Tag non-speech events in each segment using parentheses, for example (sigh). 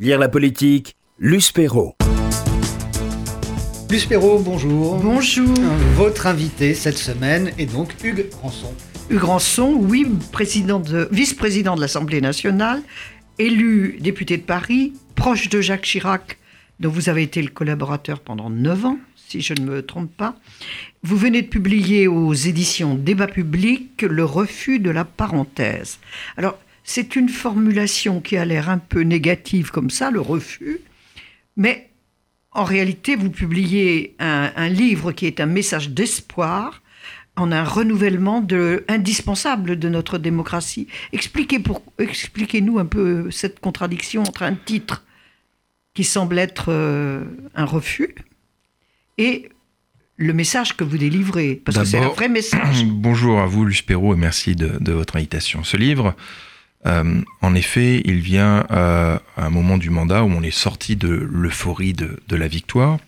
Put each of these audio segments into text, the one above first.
Lire la politique, Luce Perrault. Luce Perrault, bonjour. Bonjour. Votre invité cette semaine est donc Hugues Rançon. Hugues Rançon, oui, président de, vice-président de l'Assemblée nationale, élu député de Paris, proche de Jacques Chirac, dont vous avez été le collaborateur pendant 9 ans, si je ne me trompe pas. Vous venez de publier aux éditions Débat public Le refus de la parenthèse. Alors, c'est une formulation qui a l'air un peu négative comme ça, le refus, mais en réalité, vous publiez un, livre qui est un message d'espoir en un renouvellement de, indispensable de notre démocratie. Expliquez pour, expliquez-nous un peu cette contradiction entre un titre qui semble être euh, un refus et le message que vous délivrez, parce que c'est un vrai message. (clears throat) Bonjour à vous, Luce Perrault, et merci de, de votre invitation. Ce livre, euh, en effet, il vient euh, à un moment du mandat où on est sorti de l'euphorie de, la victoire.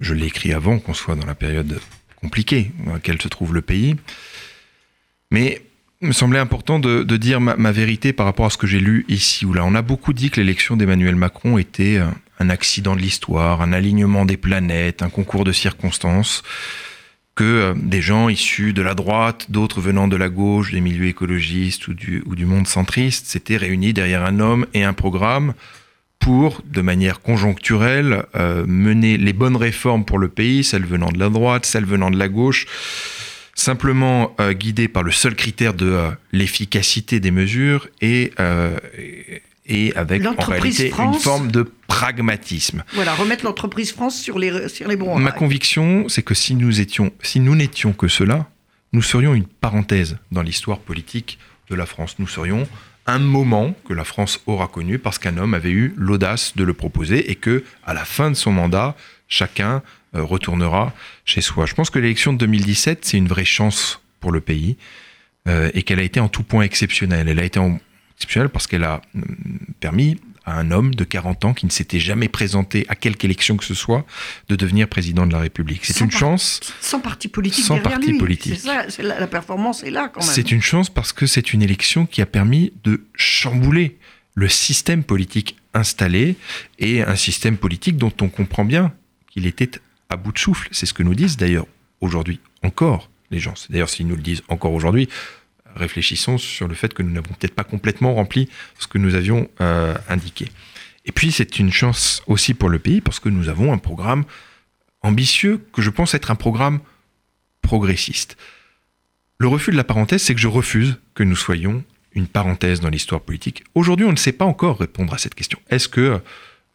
Je l'ai écrit avant qu'on soit dans la période compliquée dans laquelle se trouve le pays. Mais il me semblait important de, dire ma, vérité par rapport à ce que j'ai lu ici ou là. On a beaucoup dit que l'élection d'Emmanuel Macron était un accident de l'histoire, un alignement des planètes, un concours de circonstances que euh, des gens issus de la droite, d'autres venant de la gauche, des milieux écologistes ou du, monde centriste, s'étaient réunis derrière un homme et un programme pour, de manière conjoncturelle, euh, mener les bonnes réformes pour le pays, celles venant de la droite, celles venant de la gauche, simplement euh, guidées par le seul critère de l'efficacité des mesures et, et avec en réalité une forme de pragmatisme. Voilà, remettre l'entreprise France sur les, sur les bons Ma conviction, c'est que si nous étions, si nous n'étions que cela, nous serions une parenthèse dans l'histoire politique de la France. Nous serions un moment que la France aura connu parce qu'un homme avait eu l'audace de le proposer et que, à la fin de son mandat, chacun euh, retournera chez soi. Je pense que l'élection de 2017, c'est une vraie chance pour le pays euh, et qu'elle a été en tout point exceptionnelle. Elle a été en exceptionnelle parce qu'elle a mm, permis à un homme de 40 ans qui ne s'était jamais présenté à quelque élection que ce soit de devenir président de la République. C'est une chance. Sans parti politique. Sans parti politique. C'est la, la, performance est là quand même. C'est une chance parce que c'est une élection qui a permis de chambouler le système politique installé et un système politique dont on comprend bien qu'il était à bout de souffle. C'est ce que nous disent d'ailleurs aujourd'hui encore les gens. D'ailleurs, s'ils nous le disent encore aujourd'hui, réfléchissons sur le fait que nous n'avons peut-être pas complètement rempli ce que nous avions euh, indiqué. Et puis c'est une chance aussi pour le pays parce que nous avons un programme ambitieux que je pense être un programme progressiste. Le refus de la parenthèse, c'est que je refuse que nous soyons une parenthèse dans l'histoire politique. Aujourd'hui, on ne sait pas encore répondre à cette question. Est-ce que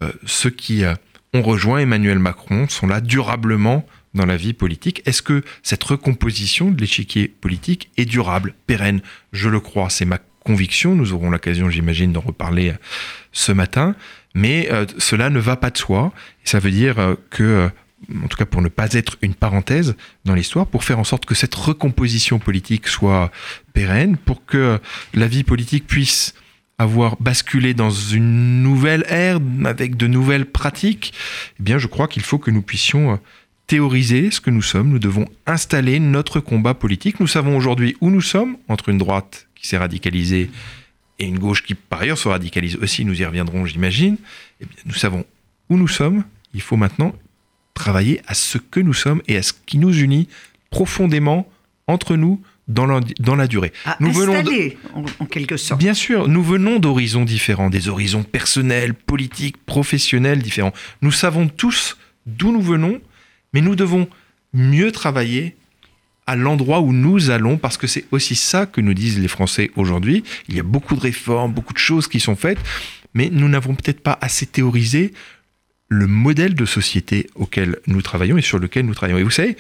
euh, ceux qui euh, ont rejoint Emmanuel Macron sont là durablement dans la vie politique. Est-ce que cette recomposition de l'échiquier politique est durable, pérenne? Je le crois, c'est ma conviction. Nous aurons l'occasion, j'imagine, d'en reparler euh, ce matin. Mais euh, cela ne va pas de soi. Ça veut dire euh, que, en tout cas pour ne pas être une parenthèse dans l'histoire, pour faire en sorte que cette recomposition politique soit pérenne, pour que la vie politique puisse avoir basculé dans une nouvelle ère avec de nouvelles pratiques, eh bien je crois qu'il faut que nous puissions théoriser ce que nous sommes, nous devons installer notre combat politique. Nous savons aujourd'hui où nous sommes, entre une droite qui s'est radicalisée et une gauche qui par ailleurs se radicalise aussi, nous y reviendrons j'imagine. Eh nous savons où nous sommes, il faut maintenant travailler à ce que nous sommes et à ce qui nous unit profondément entre nous dans la, dans la durée. nous venons en, quelque sorte. Bien sûr, nous venons d'horizons différents, des horizons personnels, politiques, professionnels différents. Nous savons tous d'où nous venons mais nous devons mieux travailler à l'endroit où nous allons, parce que c'est aussi ça que nous disent les Français aujourd'hui. Il y a beaucoup de réformes, beaucoup de choses qui sont faites, mais nous n'avons peut-être pas assez théorisé le modèle de société auquel nous travaillons et sur lequel nous travaillons. Et vous savez,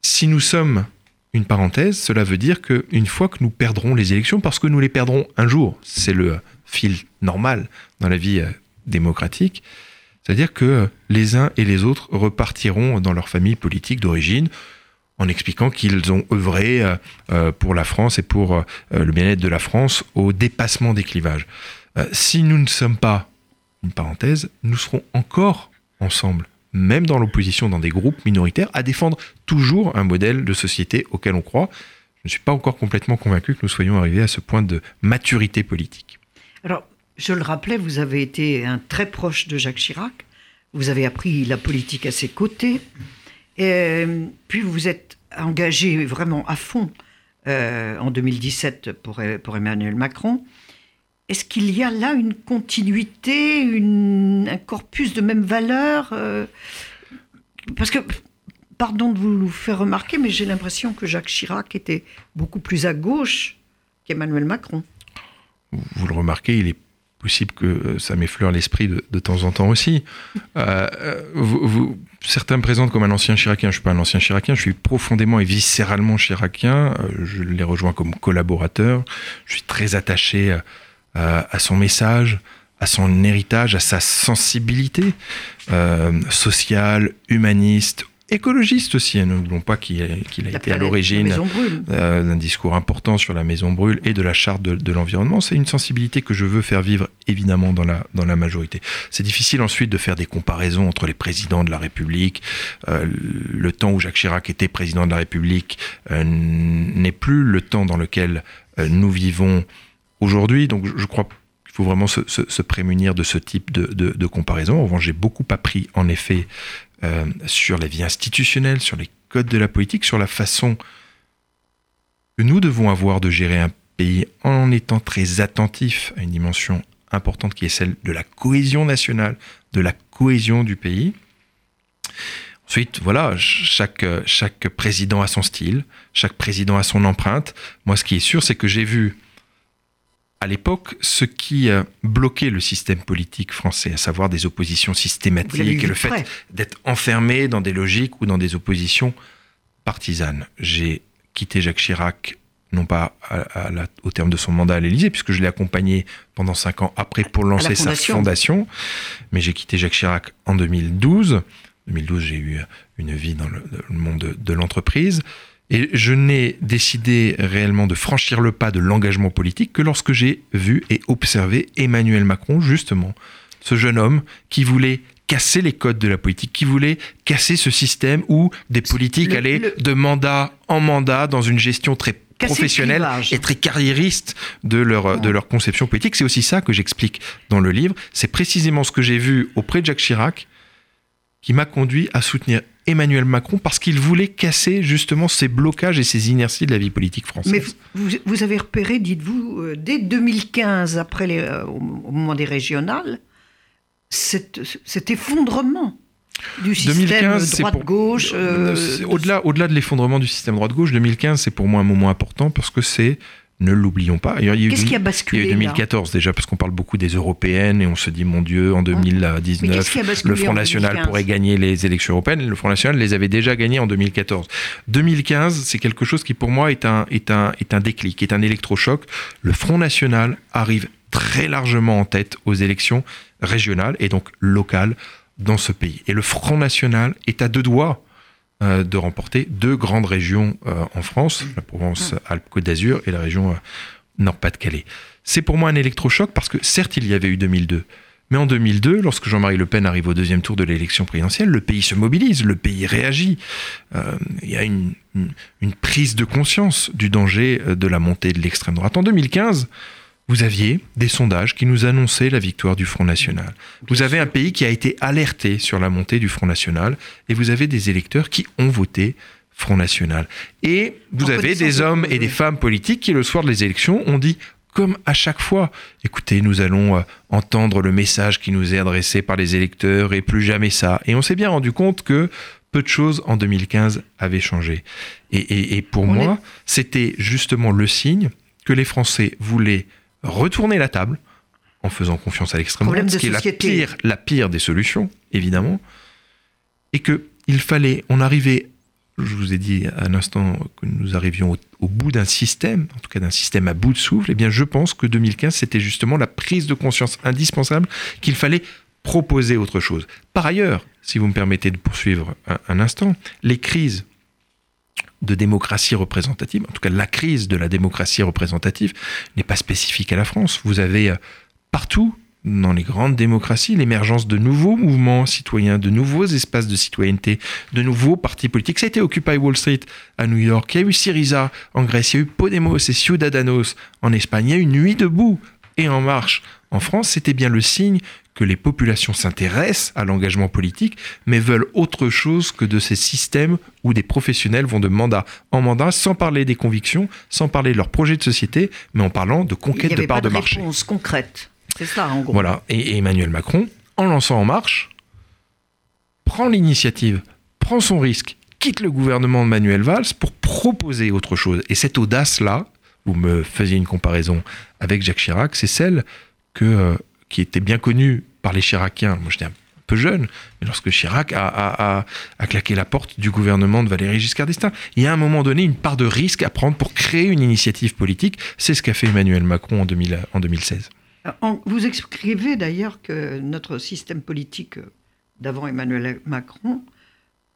si nous sommes une parenthèse, cela veut dire qu'une fois que nous perdrons les élections, parce que nous les perdrons un jour, c'est le fil normal dans la vie euh, démocratique, c'est-à-dire que les uns et les autres repartiront dans leur famille politique d'origine en expliquant qu'ils ont œuvré euh, euh, pour la France et pour euh, le bien-être de la France au dépassement des clivages. Si nous ne sommes pas une parenthèse, nous serons encore ensemble, même dans l'opposition, dans des groupes minoritaires, à défendre toujours un modèle de société auquel on croit. Je ne suis pas encore complètement convaincu que nous soyons arrivés à ce point de maturité politique. Alors, je le rappelais, vous avez été un très proche de Jacques Chirac. Vous avez appris la politique à ses côtés. Et puis vous êtes engagé vraiment à fond euh, en 2017 pour, Emmanuel Macron. Est-ce qu'il y a là une continuité, un corpus de même valeur euh, Parce que, pardon de vous faire remarquer, mais j'ai l'impression que Jacques Chirac était beaucoup plus à gauche qu'Emmanuel Macron. Vous le remarquez, il est possible que euh, ça m'effleure l'esprit de, de, temps en temps aussi. Euh, vous, certains me présentent comme un ancien chiracien. Je ne suis pas un ancien chiracien, je suis profondément et viscéralement chiracien. Euh, je les rejoins comme collaborateur. Je suis très attaché à, son message, à son héritage, à sa sensibilité euh, sociale, humaniste, écologiste aussi, hein, n'oublions pas qu'il a, qu a été à l'origine euh, d'un discours important sur la maison brûle et de la charte de, de l'environnement. C'est une sensibilité que je veux faire vivre évidemment dans la, dans la majorité. C'est difficile ensuite de faire des comparaisons entre les présidents de la République. Euh, le temps où Jacques Chirac était président de la République euh, n'est plus le temps dans lequel nous vivons aujourd'hui. Donc je crois qu'il faut vraiment se, se, se, prémunir de ce type de, de, de comparaison. En revanche, j'ai beaucoup appris en effet euh, sur la vie institutionnelle, sur les codes de la politique, sur la façon que nous devons avoir de gérer un pays en étant très attentif à une dimension importante qui est celle de la cohésion nationale, de la cohésion du pays. Ensuite, voilà, chaque président a son style, chaque président a son empreinte. Moi, ce qui est sûr, c'est que j'ai vu à l'époque ce qui bloquait le système politique français, à savoir des oppositions systématiques et le fait d'être enfermé dans des logiques ou dans des oppositions partisanes. J'ai quitté Jacques Chirac non pas à, à la, au terme de son mandat à l'Élysée, puisque je l'ai accompagné pendant cinq ans après pour lancer fondation. sa fondation, mais j'ai quitté Jacques Chirac en 2012. 2012, j'ai eu une vie dans le, le monde de, de l'entreprise. Et je n'ai décidé réellement de franchir le pas de l'engagement politique que lorsque j'ai vu et observé Emmanuel Macron, justement, ce jeune homme qui voulait casser les codes de la politique, qui voulait casser ce système où des politiques le, allaient le... de mandat en mandat dans une gestion très professionnelle et très carriériste de leur, ouais. de leur conception politique. C'est aussi ça que j'explique dans le livre. C'est précisément ce que j'ai vu auprès de Jacques Chirac qui m'a conduit à soutenir Emmanuel Macron parce qu'il voulait casser justement ces blocages et ces inerties de la vie politique française. Mais vous, vous avez repéré, dites-vous, euh, dès 2015, après les, euh, au moment des régionales, cet, cet effondrement du système droite-gauche. Euh, au-delà, au-delà de l'effondrement du système droite-gauche, 2015, c'est pour moi un moment important parce que c'est ne l'oublions pas. Qu'est-ce qui a basculé Il y a eu 2014 là déjà, parce qu'on parle beaucoup des européennes et on se dit, mon Dieu, en 2019, le Front National pourrait gagner les élections européennes. Le Front National les avait déjà gagnées en 2014. 2015, c'est quelque chose qui pour moi est un, est un, est un déclic, est un électrochoc. Le Front National arrive très largement en tête aux élections régionales et donc locales dans ce pays. Et le Front National est à deux doigts de remporter deux grandes régions euh, en France, la Provence-Alpes-Côte d'Azur et la région euh, Nord-Pas-de-Calais. C'est pour moi un électrochoc parce que certes, il y avait eu 2002, mais en 2002, lorsque Jean-Marie Le Pen arrive au deuxième tour de l'élection présidentielle, le pays se mobilise, le pays réagit. Euh, il y a une, une, une, prise de conscience du danger de la montée de l'extrême droite. En 2015, vous aviez des sondages qui nous annonçaient la victoire du Front National. Vous avez un pays qui a été alerté sur la montée du Front National et vous avez des électeurs qui ont voté Front National. Et vous avez des hommes et des femmes politiques qui, le soir des élections, ont dit comme à chaque fois, écoutez, nous allons euh, entendre le message qui nous est adressé par les électeurs et plus jamais ça. Et on s'est bien rendu compte que peu de choses en 2015 avaient changé. Et, et, et pour on moi, est... c'était justement le signe que les Français voulaient retourner la table en faisant confiance à l'extrême droite, ce qui est la pire, la pire des solutions, évidemment, et qu'il fallait, on arrivait, je vous ai dit à un instant que nous arrivions au, au bout d'un système, en tout cas d'un système à bout de souffle, et eh bien je pense que 2015, c'était justement la prise de conscience indispensable qu'il fallait proposer autre chose. Par ailleurs, si vous me permettez de poursuivre un, un instant, les crises de démocratie représentative, en tout cas la crise de la démocratie représentative, n'est pas spécifique à la France. Vous avez euh, partout dans les grandes démocraties l'émergence de nouveaux mouvements citoyens, de nouveaux espaces de citoyenneté, de nouveaux partis politiques. Ça a été Occupy Wall Street à New York, il y a eu Syriza en Grèce, il y a eu Podemos et Ciudadanos en Espagne, il y a eu Nuit debout et En Marche en France, c'était bien le signe que les populations s'intéressent à l'engagement politique, mais veulent autre chose que de ces systèmes où des professionnels vont de mandat en mandat, sans parler des convictions, sans parler de leur projet de société, mais en parlant de conquête de parts de, marché. réponse concrète. C'est ça, en gros. Voilà. Et Emmanuel Macron, en lançant En Marche, prend l'initiative, prend son risque, quitte le gouvernement de Manuel Valls pour proposer autre chose. Et cette audace-là, vous me faisiez une comparaison avec Jacques Chirac, c'est celle euh, qui était bien connue par les Chiraciens. Moi, j'étais un peu jeune, mais lorsque Chirac a, claqué la porte du gouvernement de Valéry Giscard d'Estaing, il y a à un moment donné une part de risque à prendre pour créer une initiative politique. C'est ce qu'a fait Emmanuel Macron en, 2000, en 2016. Vous écrivez d'ailleurs que notre système politique d'avant Emmanuel Macron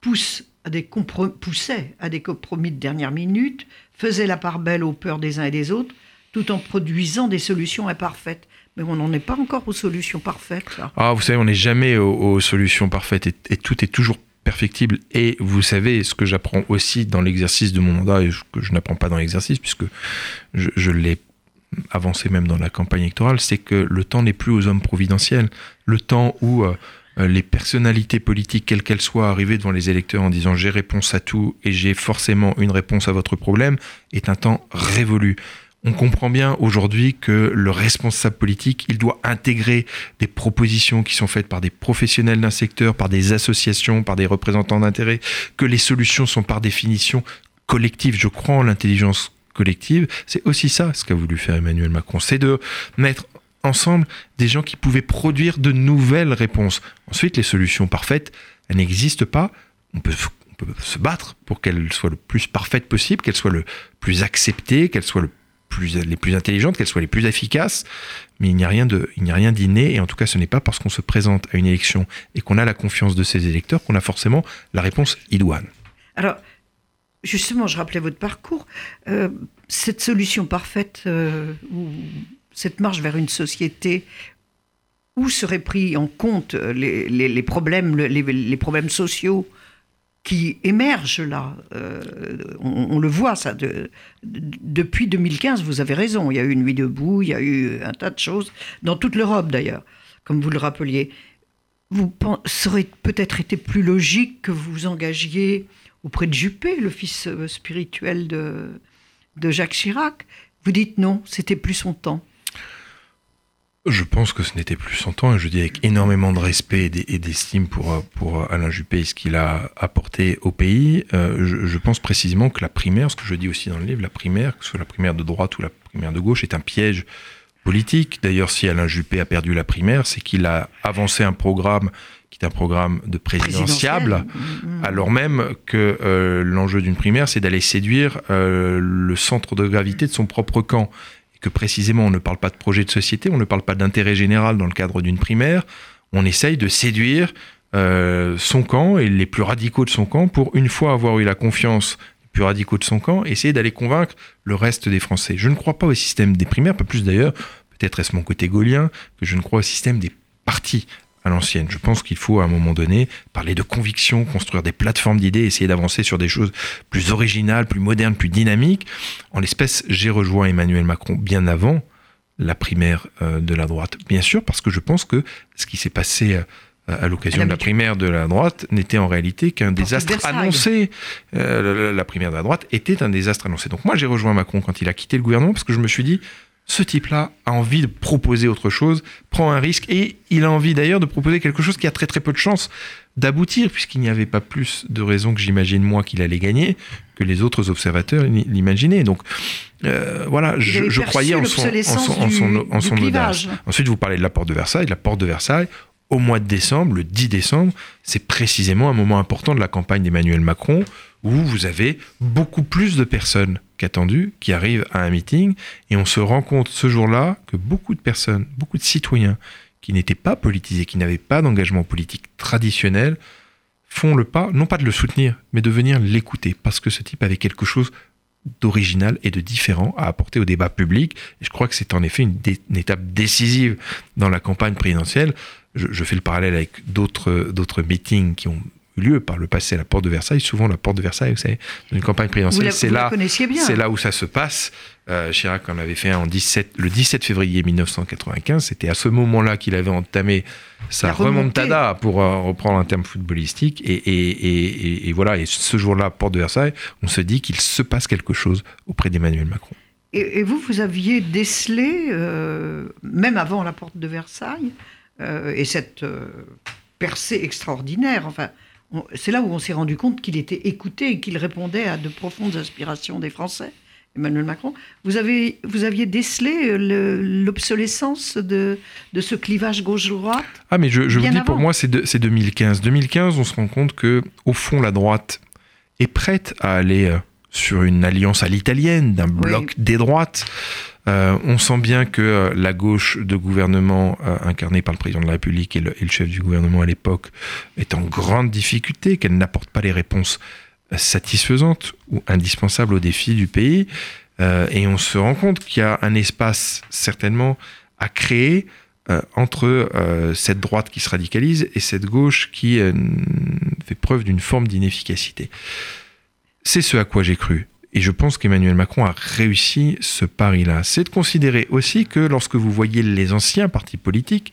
poussait à des compromis de dernière minute, faisait la part belle aux peurs des uns et des autres, tout en produisant des solutions imparfaites. Mais on n'en est pas encore aux solutions parfaites. Ah, vous savez, on n'est jamais aux, solutions parfaites et, tout est toujours perfectible. Et vous savez, ce que j'apprends aussi dans l'exercice de mon mandat, et que je n'apprends pas dans l'exercice, puisque je, l'ai avancé même dans la campagne électorale, c'est que le temps n'est plus aux hommes providentiels. Le temps où euh, euh, les personnalités politiques, quelles qu'elles soient, arriver devant les électeurs en disant j'ai réponse à tout et j'ai forcément une réponse à votre problème, est un temps révolu. On comprend bien aujourd'hui que le responsable politique, il doit intégrer des propositions qui sont faites par des professionnels d'un secteur, par des associations, par des représentants d'intérêt, que les solutions sont par définition collectives. Je crois en l'intelligence collective. C'est aussi ça ce qu'a voulu faire Emmanuel Macron, c'est de mettre ensemble des gens qui pouvaient produire de nouvelles réponses. Ensuite, les solutions parfaites, elles n'existent pas. On peut, se battre pour qu'elles soient le plus parfaites possible, qu'elles soient le plus acceptées, qu'elles soient le les plus intelligentes, qu'elles soient les plus efficaces. Mais il n'y a rien de, il n'y a rien d'inné. Et en tout cas, ce n'est pas parce qu'on se présente à une élection et qu'on a la confiance de ses électeurs qu'on a forcément la réponse idoine. Alors, justement, je rappelais votre parcours. Euh, cette solution parfaite, euh, cette marche vers une société où seraient pris en compte les, problèmes, les, problèmes sociaux qui émergent là. Euh, on, le voit ça. depuis 2015, vous avez raison. Il y a eu une nuit debout, il y a eu un tas de choses dans toute l'Europe d'ailleurs, comme vous le rappeliez. Vous serait peut-être été plus logique que vous vous engagiez auprès de Juppé, le fils euh, spirituel de, de Jacques Chirac. Vous dites non, c'était plus son temps. Je pense que ce n'était plus son temps, et je dis avec énormément de respect et d'estime pour, pour Alain Juppé et ce qu'il a apporté au pays. Euh, je, pense précisément que la primaire, ce que je dis aussi dans le livre, la primaire, que ce soit la primaire de droite ou la primaire de gauche, est un piège politique. D'ailleurs, si Alain Juppé a perdu la primaire, c'est qu'il a avancé un programme qui est un programme de présidentiable, mm. alors même que euh, l'enjeu d'une primaire, c'est d'aller séduire euh, le centre de gravité de son propre camp que précisément on ne parle pas de projet de société, on ne parle pas d'intérêt général dans le cadre d'une primaire, on essaye de séduire euh, son camp et les plus radicaux de son camp pour une fois avoir eu la confiance des plus radicaux de son camp, essayer d'aller convaincre le reste des Français. Je ne crois pas au système des primaires, pas plus d'ailleurs, peut-être est-ce mon côté gaulien, que je ne crois au système des partis à l'ancienne. Je pense qu'il faut à un moment donné parler de conviction, construire des plateformes d'idées, essayer d'avancer sur des choses plus originales, plus modernes, plus dynamiques. En l'espèce, j'ai rejoint Emmanuel Macron bien avant la primaire euh, de la droite. Bien sûr, parce que je pense que ce qui s'est passé euh, à l'occasion de la primaire de la droite n'était en réalité qu'un désastre annoncé. Euh, la primaire de la droite était un désastre annoncé. Donc moi j'ai rejoint Macron quand il a quitté le gouvernement parce que je me suis dit ce type-là a envie de proposer autre chose, prend un risque, et il a envie d'ailleurs de proposer quelque chose qui a très très peu de chances d'aboutir, puisqu'il n'y avait pas plus de raisons que j'imagine moi qu'il allait gagner que les autres observateurs l'imaginaient. Donc euh, voilà, je, croyais en son, en son, audace. Ensuite, vous parlez de la porte de Versailles. La porte de Versailles, au mois de décembre, le 10 décembre, c'est précisément un moment important de la campagne d'Emmanuel Macron où vous avez beaucoup plus de personnes qu'attendues qui arrivent à un meeting et on se rend compte ce jour-là que beaucoup de personnes, beaucoup de citoyens qui n'étaient pas politisés, qui n'avaient pas d'engagement politique traditionnel, font le pas, non pas de le soutenir, mais de venir l'écouter, parce que ce type avait quelque chose d'original et de différent à apporter au débat public. Et je crois que c'est en effet une, une, étape décisive dans la campagne présidentielle. Je, je fais le parallèle avec d'autres meetings qui ont eu lieu par le passé la porte de Versailles. Souvent, la porte de Versailles, vous savez, dans une campagne présidentielle, c'est là, c'est là où ça se passe. Euh, Chirac en avait fait un en 17, le 17 février 1995. C'était à ce moment-là qu'il avait entamé sa remontada, pour euh, reprendre un terme footballistique. Et, et, et, et voilà, et ce jour-là, porte de Versailles, on se dit qu'il se passe quelque chose auprès d'Emmanuel Macron. Et, vous, vous aviez décelé, euh, même avant la porte de Versailles, et cette percée extraordinaire, enfin, c'est là où on s'est rendu compte qu'il était écouté et qu'il répondait à de profondes aspirations des Français. Emmanuel Macron, vous, avez, vous aviez décelé l'obsolescence de, de ce clivage gauche-droite Ah, mais je, je vous dis, pour moi, c'est 2015. 2015, on se rend compte que, au fond, la droite est prête à aller sur une alliance à l'italienne, d'un bloc des droites. Euh, on sent bien que euh, la gauche de gouvernement euh, incarnée par le président de la République et le, chef du gouvernement à l'époque est en grande difficulté, qu'elle n'apporte pas les réponses satisfaisantes ou indispensables aux défis du pays. et on se rend compte qu'il y a un espace certainement à créer entre cette droite qui se radicalise et cette gauche qui fait preuve d'une forme d'inefficacité. C'est ce à quoi j'ai cru. Et je pense qu'Emmanuel Macron a réussi ce pari-là. C'est de considérer aussi que lorsque vous voyez les anciens partis politiques,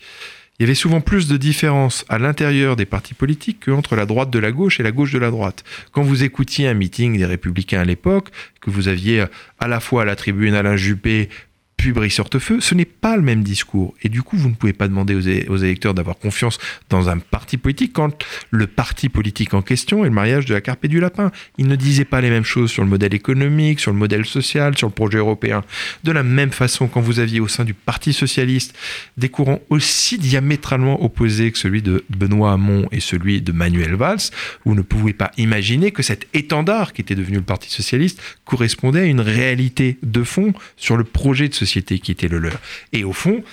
il y avait souvent plus de différences à l'intérieur des partis politiques qu'entre la droite de la gauche et la gauche de la droite. Quand vous écoutiez un meeting des Républicains à l'époque, que vous aviez à la fois à la tribune Alain Juppé, puis Brice Hortefeux, ce n'est pas le même discours. Et du coup, vous ne pouvez pas demander aux, électeurs d'avoir confiance dans un parti politique quand le parti politique en question est le mariage de la carpe et du lapin. Il ne disait pas les mêmes choses sur le modèle économique, sur le modèle social, sur le projet européen. De la même façon, quand vous aviez au sein du Parti socialiste des courants aussi diamétralement opposés que celui de Benoît Hamon et celui de Manuel Valls, vous ne pouvez pas imaginer que cet étendard qui était devenu le Parti socialiste correspondait à une réalité de fond sur le projet de société qui était le leur. Et au fond,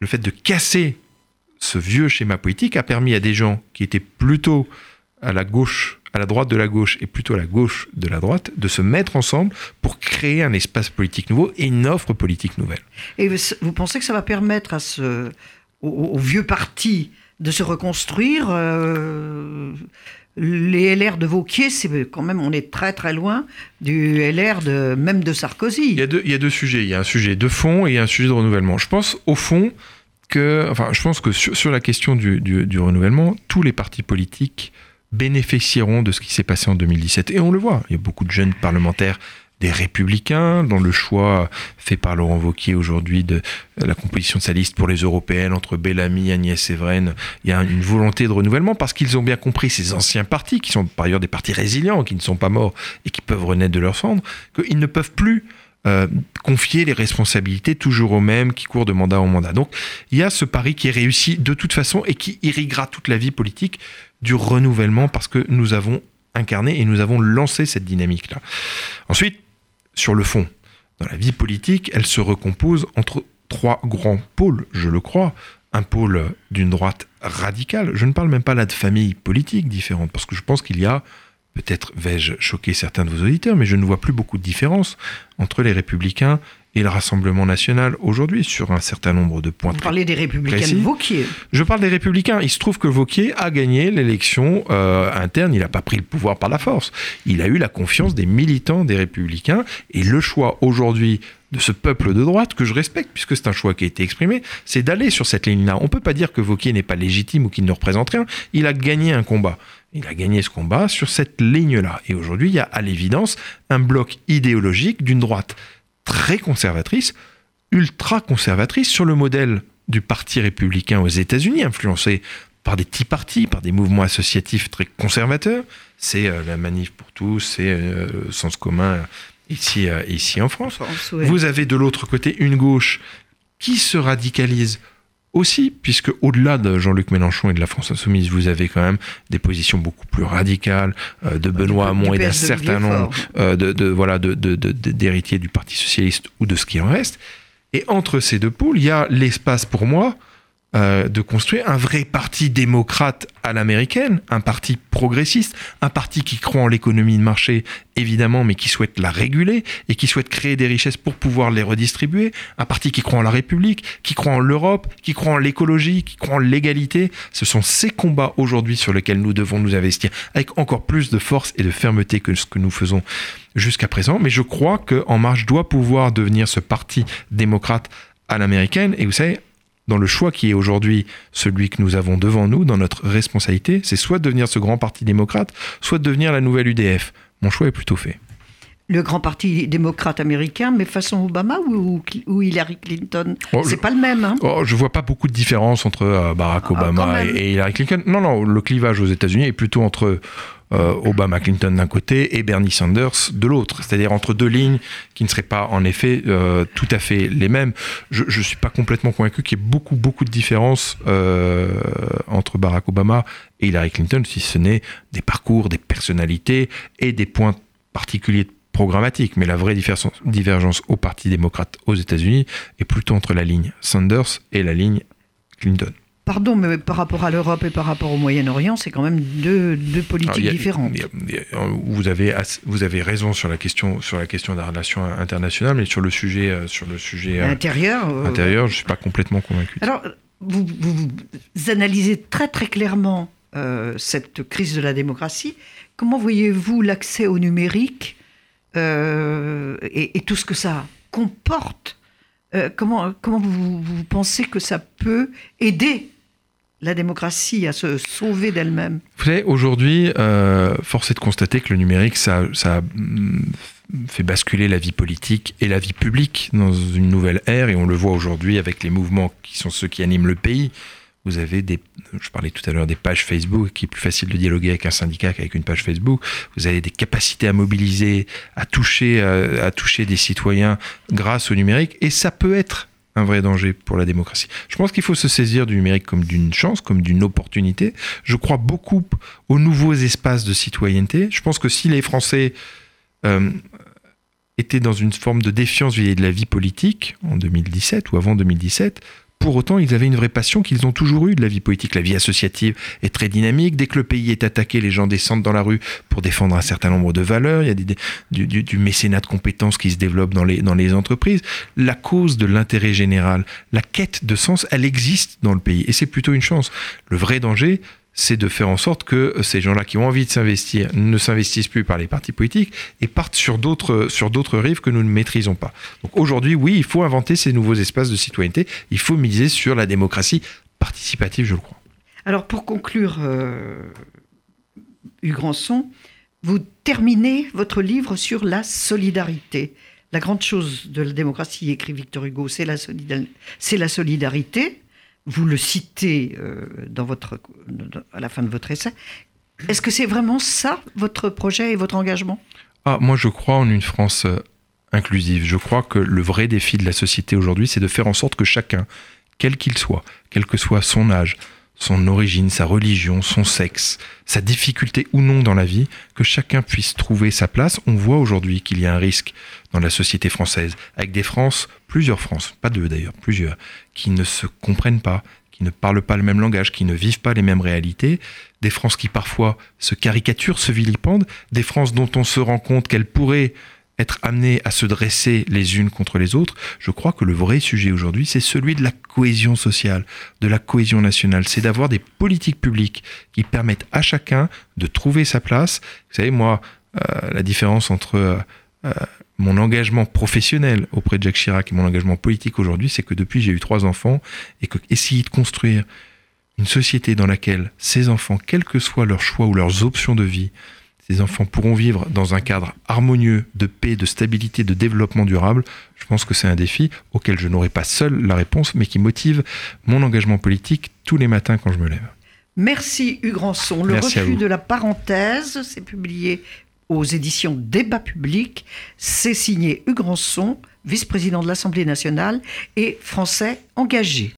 le fait de casser ce vieux schéma politique a permis à des gens qui étaient plutôt à la gauche, à la droite de la gauche et plutôt à la gauche de la droite, de se mettre ensemble pour créer un espace politique nouveau et une offre politique nouvelle. Et vous pensez que ça va permettre à ce, au, vieux parti de se reconstruire euh, les LR de Vauquier, c'est quand même, on est très très loin du LR de, même de Sarkozy. Il y, a deux, il y a deux sujets. Il y a un sujet de fond et un sujet de renouvellement. Je pense au fond que, enfin, je pense que sur, la question du, du, renouvellement, tous les partis politiques bénéficieront de ce qui s'est passé en 2017. Et on le voit, il y a beaucoup de jeunes parlementaires des Républicains, dans le choix fait par Laurent Wauquiez aujourd'hui de la composition de sa liste pour les européennes entre Bellamy, Agnès Evren. Il y a une volonté de renouvellement parce qu'ils ont bien compris, ces anciens partis, qui sont par ailleurs des partis résilients, qui ne sont pas morts et qui peuvent renaître de leur cendre, qu'ils ne peuvent plus euh, confier les responsabilités toujours aux mêmes qui courent de mandat en mandat. Donc il y a ce pari qui est réussi de toute façon et qui irriguera toute la vie politique du renouvellement parce que nous avons incarné et nous avons lancé cette dynamique-là. Ensuite, sur le fond. Dans la vie politique, elle se recompose entre trois grands pôles, je le crois. Un pôle d'une droite radicale. Je ne parle même pas là de familles politiques différentes, parce que je pense qu'il y a, peut-être vais-je choquer certains de vos auditeurs, mais je ne vois plus beaucoup de différence entre les républicains et le Rassemblement national aujourd'hui sur un certain nombre de points. Vous parlez des républicains de Vauquier. Je parle des républicains. Il se trouve que Vauquier a gagné l'élection euh, interne. Il n'a pas pris le pouvoir par la force. Il a eu la confiance des militants des républicains. Et le choix aujourd'hui de ce peuple de droite, que je respecte, puisque c'est un choix qui a été exprimé, c'est d'aller sur cette ligne-là. On ne peut pas dire que Vauquier n'est pas légitime ou qu'il ne représente rien. Il a gagné un combat. Il a gagné ce combat sur cette ligne-là. Et aujourd'hui, il y a à l'évidence un bloc idéologique d'une droite très conservatrice, ultra conservatrice, sur le modèle du Parti républicain aux États-Unis, influencé par des petits partis, par des mouvements associatifs très conservateurs. C'est euh, la Manif pour tous, c'est euh, Sens commun ici, euh, ici en France. Vous avez de l'autre côté une gauche qui se radicalise aussi, puisque au-delà de Jean-Luc Mélenchon et de la France Insoumise, vous avez quand même des positions beaucoup plus radicales euh, de Benoît Hamon et d'un certain nombre euh, de, voilà de, d'héritiers du Parti socialiste ou de ce qui en reste. Et entre ces deux pôles, il y a l'espace pour moi euh, de construire un vrai parti démocrate à l'américaine, un parti progressiste, un parti qui croit en l'économie de marché, évidemment, mais qui souhaite la réguler et qui souhaite créer des richesses pour pouvoir les redistribuer, un parti qui croit en la République, qui croit en l'Europe, qui croit en l'écologie, qui croit en l'égalité. Ce sont ces combats aujourd'hui sur lesquels nous devons nous investir avec encore plus de force et de fermeté que ce que nous faisons jusqu'à présent. Mais je crois que En Marche doit pouvoir devenir ce parti démocrate à l'américaine. Et vous savez, dans le choix qui est aujourd'hui celui que nous avons devant nous, dans notre responsabilité, c'est soit de devenir ce grand parti démocrate, soit de devenir la nouvelle UDF. Mon choix est plutôt fait. Le grand parti démocrate américain, mais façon Obama ou, ou Hillary Clinton Oh, C'est pas le même. Hein Oh, je vois pas beaucoup de différence entre euh, Barack Ah, quand Obama et, Hillary Clinton. Non, non, le clivage aux États-Unis est plutôt entre euh, Obama Clinton d'un côté et Bernie Sanders de l'autre, c'est-à-dire entre deux lignes qui ne seraient pas en effet euh, tout à fait les mêmes. Je ne suis pas complètement convaincu qu'il y ait beaucoup, beaucoup de différences euh, entre Barack Obama et Hillary Clinton, si ce n'est des parcours, des personnalités et des points particuliers programmatiques. Mais la vraie divergence au Parti démocrate aux États-Unis est plutôt entre la ligne Sanders et la ligne Clinton. Pardon, mais par rapport à l'Europe et par rapport au Moyen-Orient, c'est quand même deux, deux politiques a- différentes. a- a- vous, avez, vous avez raison sur la question, sur la question des relations internationales, mais sur le sujet, euh, sur le sujet euh, Intérieur. euh, intérieur, je ne suis pas complètement convaincu. Alors, vous, vous- vous analysez très très clairement euh, cette crise de la démocratie. Comment voyez-vous l'accès au numérique euh, et, tout ce que ça comporte Euh, comment, comment vous, pensez que ça peut aider la démocratie à se sauver d'elle-même? Vous savez, aujourd'hui, euh, force est de constater que le numérique, ça, ça hum, fait basculer la vie politique et la vie publique dans une nouvelle ère, et on le voit aujourd'hui avec les mouvements qui sont ceux qui animent le pays. Vous avez des, je parlais tout à l'heure des pages Facebook, qui est plus facile de dialoguer avec un syndicat qu'avec une page Facebook. Vous avez des capacités à mobiliser, à toucher, à, à toucher des citoyens grâce au numérique, et ça peut être un vrai danger pour la démocratie. Je pense qu'il faut se saisir du numérique comme d'une chance, comme d'une opportunité. Je crois beaucoup aux nouveaux espaces de citoyenneté. Je pense que si les Français euh, étaient dans une forme de défiance vis-à-vis de la vie politique en 2017 ou avant 2017, pour autant, ils avaient une vraie passion qu'ils ont toujours eue de la vie politique. La vie associative est très dynamique. Dès que le pays est attaqué, les gens descendent dans la rue pour défendre un certain nombre de valeurs. Il y a des- du, mécénat de compétences qui se développe dans les entreprises. La cause de l'intérêt général, la quête de sens, elle existe dans le pays. Et c'est plutôt une chance. Le vrai danger, c'est de faire en sorte que ces gens-là qui ont envie de s'investir ne s'investissent plus par les partis politiques et partent sur d'autres sur d'autres rives que nous ne maîtrisons pas. Donc aujourd'hui, oui, il faut inventer ces nouveaux espaces de citoyenneté. Il faut miser sur la démocratie participative, je le crois. Alors pour conclure, euh, Hugues Rançon, vous terminez votre livre sur la solidarité. La grande chose de la démocratie, écrit Victor Hugo, c'est la solidarité. Vous le citez euh, dans votre, à la fin de votre essai. Est-ce que c'est vraiment ça, votre projet et votre engagement? Ah, moi, je crois en une France euh, inclusive. Je crois que le vrai défi de la société aujourd'hui, c'est de faire en sorte que chacun, quel qu'il soit, quel que soit son âge, son origine, sa religion, son sexe, sa difficulté ou non dans la vie, que chacun puisse trouver sa place. On voit aujourd'hui qu'il y a un risque dans la société française, avec des Frances, plusieurs Frances, pas deux d'ailleurs, plusieurs, qui ne se comprennent pas, qui ne parlent pas le même langage, qui ne vivent pas les mêmes réalités, des Frances qui parfois se caricaturent, se vilipendent, des Frances dont on se rend compte qu'elles pourraient être amenées à se dresser les unes contre les autres, je crois que le vrai sujet aujourd'hui, c'est celui de la cohésion sociale, de la cohésion nationale. C'est d'avoir des politiques publiques qui permettent à chacun de trouver sa place. Vous savez, moi, euh, la différence entre euh, euh, mon engagement professionnel auprès de Jacques Chirac et mon engagement politique aujourd'hui, c'est que depuis j'ai eu trois enfants et que essayer de construire une société dans laquelle ces enfants, quels que soient leurs choix ou leurs options de vie, ces enfants pourront vivre dans un cadre harmonieux de paix, de stabilité, de développement durable, je pense que c'est un défi auquel je n'aurai pas seul la réponse, mais qui motive mon engagement politique tous les matins quand je me lève. Merci Hugues Rançon. Le Merci refus de la parenthèse, c'est publié aux éditions Débat Public. C'est signé Hugues Rançon, vice-président de l'Assemblée nationale et français engagé.